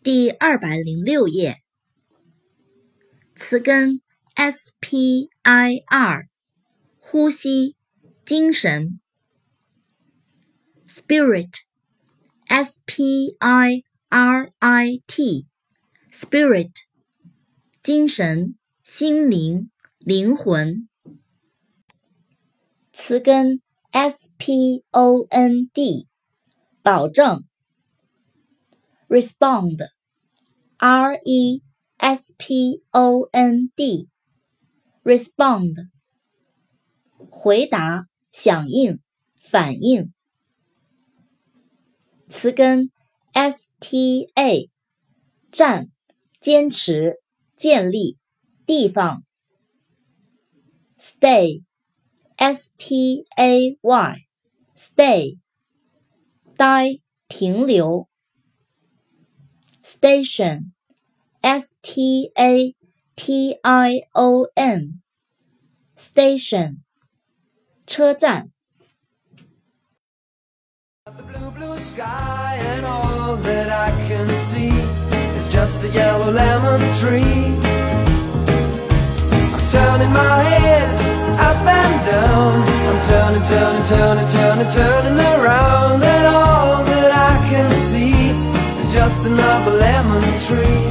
第二百零六页，词根 spir，呼吸，精神。spirit，s p i r i t，spirit，精神，心灵，灵魂。词根 s p o n d，保证。Respond, r e s p o n d, respond，回答、响应、反应。词根 s t a，站、坚持、建立、地方。stay, s t a y, stay，待、停留。Station, s t a t i o n, station, 车站。The blue, blue sky and all that I can see is just a yellow lemon tree. I'm turning my head up and down. I'm turning, turning, turning, turning, turning around, another lemon tree.